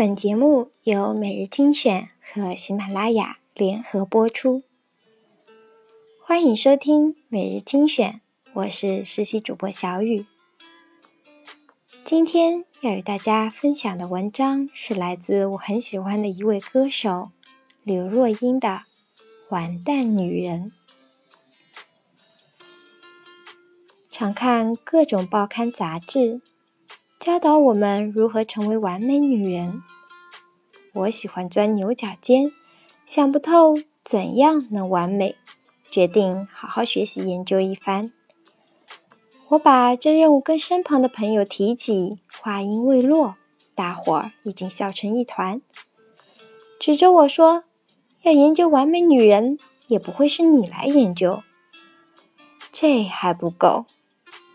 本节目由每日精选和喜马拉雅联合播出，欢迎收听每日精选，我是实习主播小雨。今天要与大家分享的文章是来自我很喜欢的一位歌手刘若英的《完蛋女人》。常看各种报刊杂志。教导我们如何成为完美女人。我喜欢钻牛角尖，想不透怎样能完美，决定好好学习研究一番。我把这任务跟身旁的朋友提起，话音未落，大伙儿已经笑成一团，指着我说：“要研究完美女人，也不会是你来研究。”这还不够，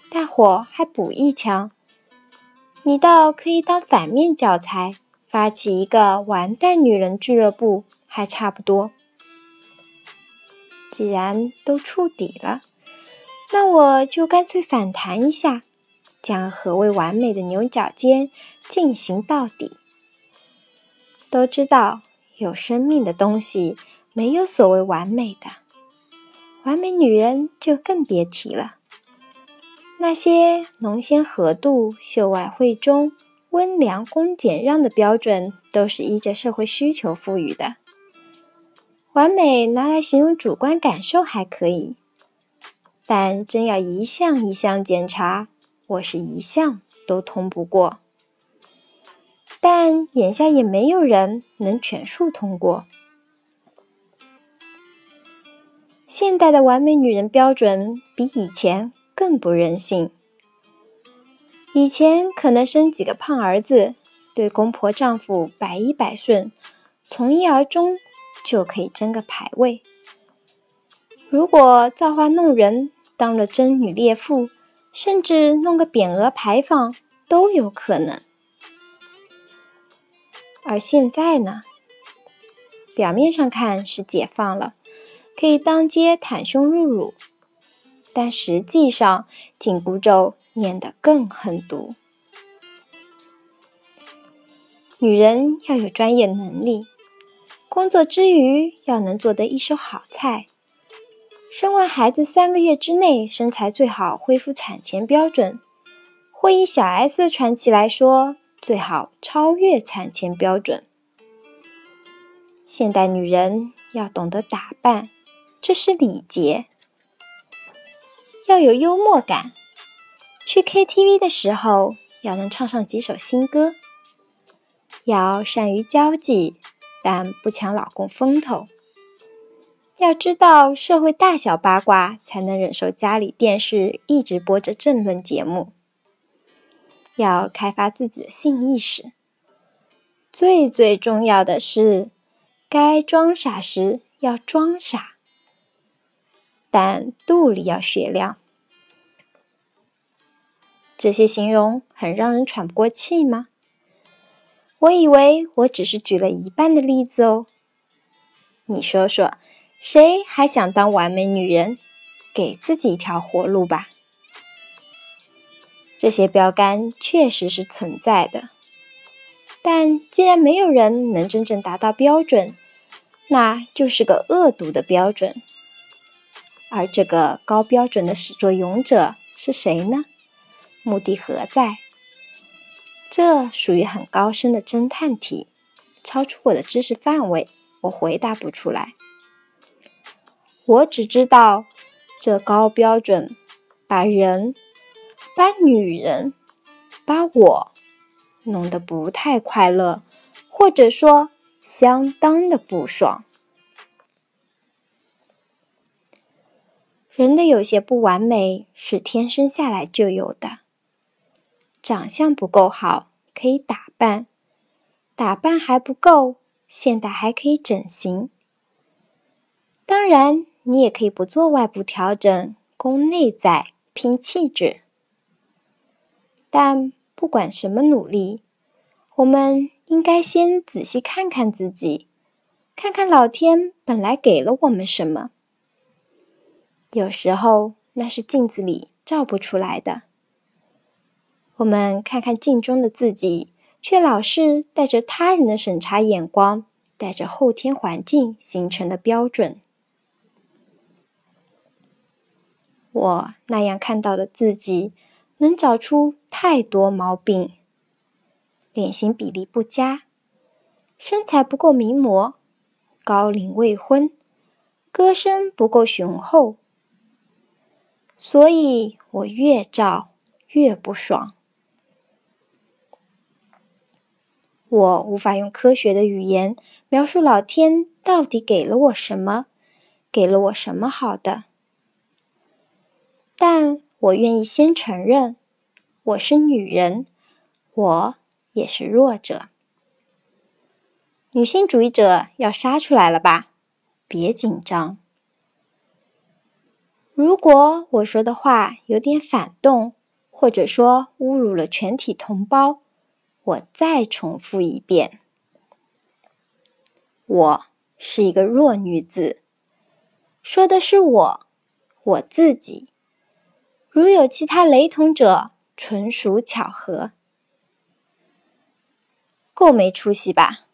大伙还补一枪。你倒可以当反面教材，发起一个完蛋女人俱乐部，还差不多。既然都触底了，那我就干脆反弹一下，将何谓完美的牛角尖进行到底。都知道有生命的东西没有所谓完美的，完美女人就更别提了。那些浓鲜合度、秀外慧中、温良恭俭让的标准，都是依着社会需求赋予的。完美拿来形容主观感受还可以，但真要一项一项检查，我是一项都通不过。但眼下也没有人能全数通过。现代的完美女人标准比以前。更不任性。以前可能生几个胖儿子，对公婆丈夫百依百顺，从一而终就可以争个排位。如果造化弄人，当了贞女烈妇，甚至弄个匾额牌坊都有可能。而现在呢？表面上看是解放了，可以当街袒胸露乳。但实际上，紧箍咒念得更狠毒。女人要有专业能力，工作之余要能做得一手好菜。生完孩子三个月之内，身材最好恢复产前标准，或以小 S 传奇来说，最好超越产前标准。现代女人要懂得打扮，这是礼节。要有幽默感，去 KTV 的时候要能唱上几首新歌。要善于交际，但不抢老公风头。要知道社会大小八卦，才能忍受家里电视一直播着政论节目。要开发自己的性意识。最最重要的是，该装傻时要装傻。但肚里要雪亮，这些形容很让人喘不过气吗？我以为我只是举了一半的例子哦。你说说，谁还想当完美女人？给自己一条活路吧。这些标杆确实是存在的，但既然没有人能真正达到标准，那就是个恶毒的标准。而这个高标准的始作俑者是谁呢？目的何在？这属于很高深的侦探题，超出我的知识范围，我回答不出来。我只知道，这高标准把人、把女人、把我弄得不太快乐，或者说相当的不爽。人的有些不完美是天生下来就有的。长相不够好，可以打扮；打扮还不够，现在还可以整形。当然，你也可以不做外部调整，攻内在，拼气质。但不管什么努力，我们应该先仔细看看自己，看看老天本来给了我们什么。有时候那是镜子里照不出来的。我们看看镜中的自己，却老是带着他人的审查眼光，带着后天环境形成的标准。我那样看到的自己，能找出太多毛病：脸型比例不佳，身材不够名模，高龄未婚，歌声不够雄厚。所以我越照越不爽。我无法用科学的语言描述老天到底给了我什么，给了我什么好的。但我愿意先承认，我是女人，我也是弱者。女性主义者要杀出来了吧？别紧张。如果我说的话有点反动，或者说侮辱了全体同胞。我再重复一遍：我是一个弱女子，说的是我，我自己。如有其他雷同者，纯属巧合。够没出息吧？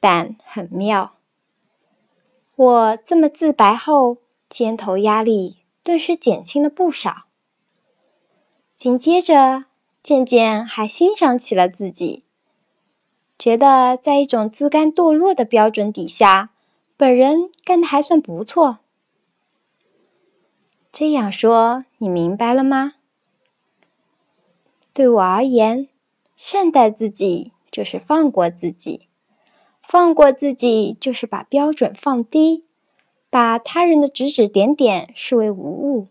但很妙。我这么自白后，肩头压力顿时减轻了不少。紧接着。渐渐还欣赏起了自己，觉得在一种自甘堕落的标准底下，本人干的还算不错。这样说，你明白了吗？对我而言，善待自己就是放过自己，放过自己就是把标准放低，把他人的指指点点视为无物。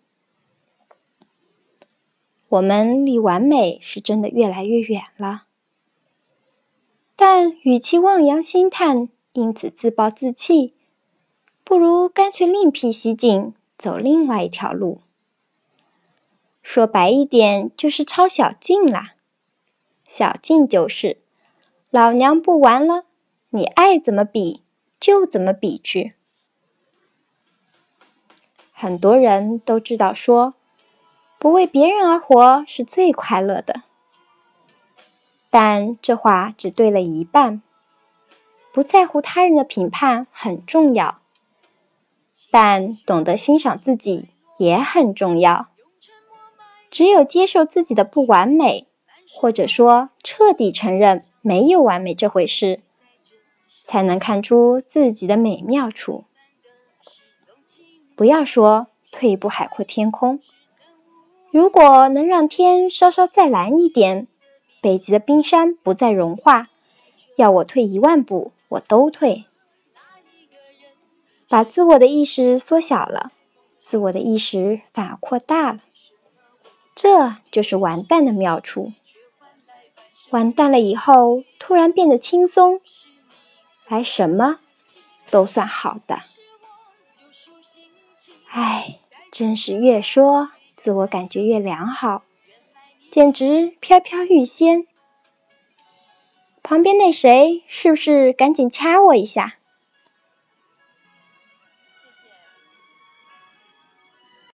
我们离完美是真的越来越远了，但与其望洋兴叹，因此自暴自弃，不如干脆另辟蹊径，走另外一条路。说白一点，就是抄小径啦。小径就是，老娘不玩了，你爱怎么比就怎么比去。很多人都知道说。不为别人而活是最快乐的，但这话只对了一半。不在乎他人的评判很重要，但懂得欣赏自己也很重要。只有接受自己的不完美，或者说彻底承认没有完美这回事，才能看出自己的美妙处。不要说退一步海阔天空。如果能让天稍稍再蓝一点，北极的冰山不再融化，要我退一万步，我都退。把自我的意识缩小了，自我的意识反而扩大了，这就是完蛋的妙处。完蛋了以后，突然变得轻松，来什么都算好的。唉，真是越说。自我感觉越良好，简直飘飘欲仙。旁边那谁，是不是赶紧掐我一下？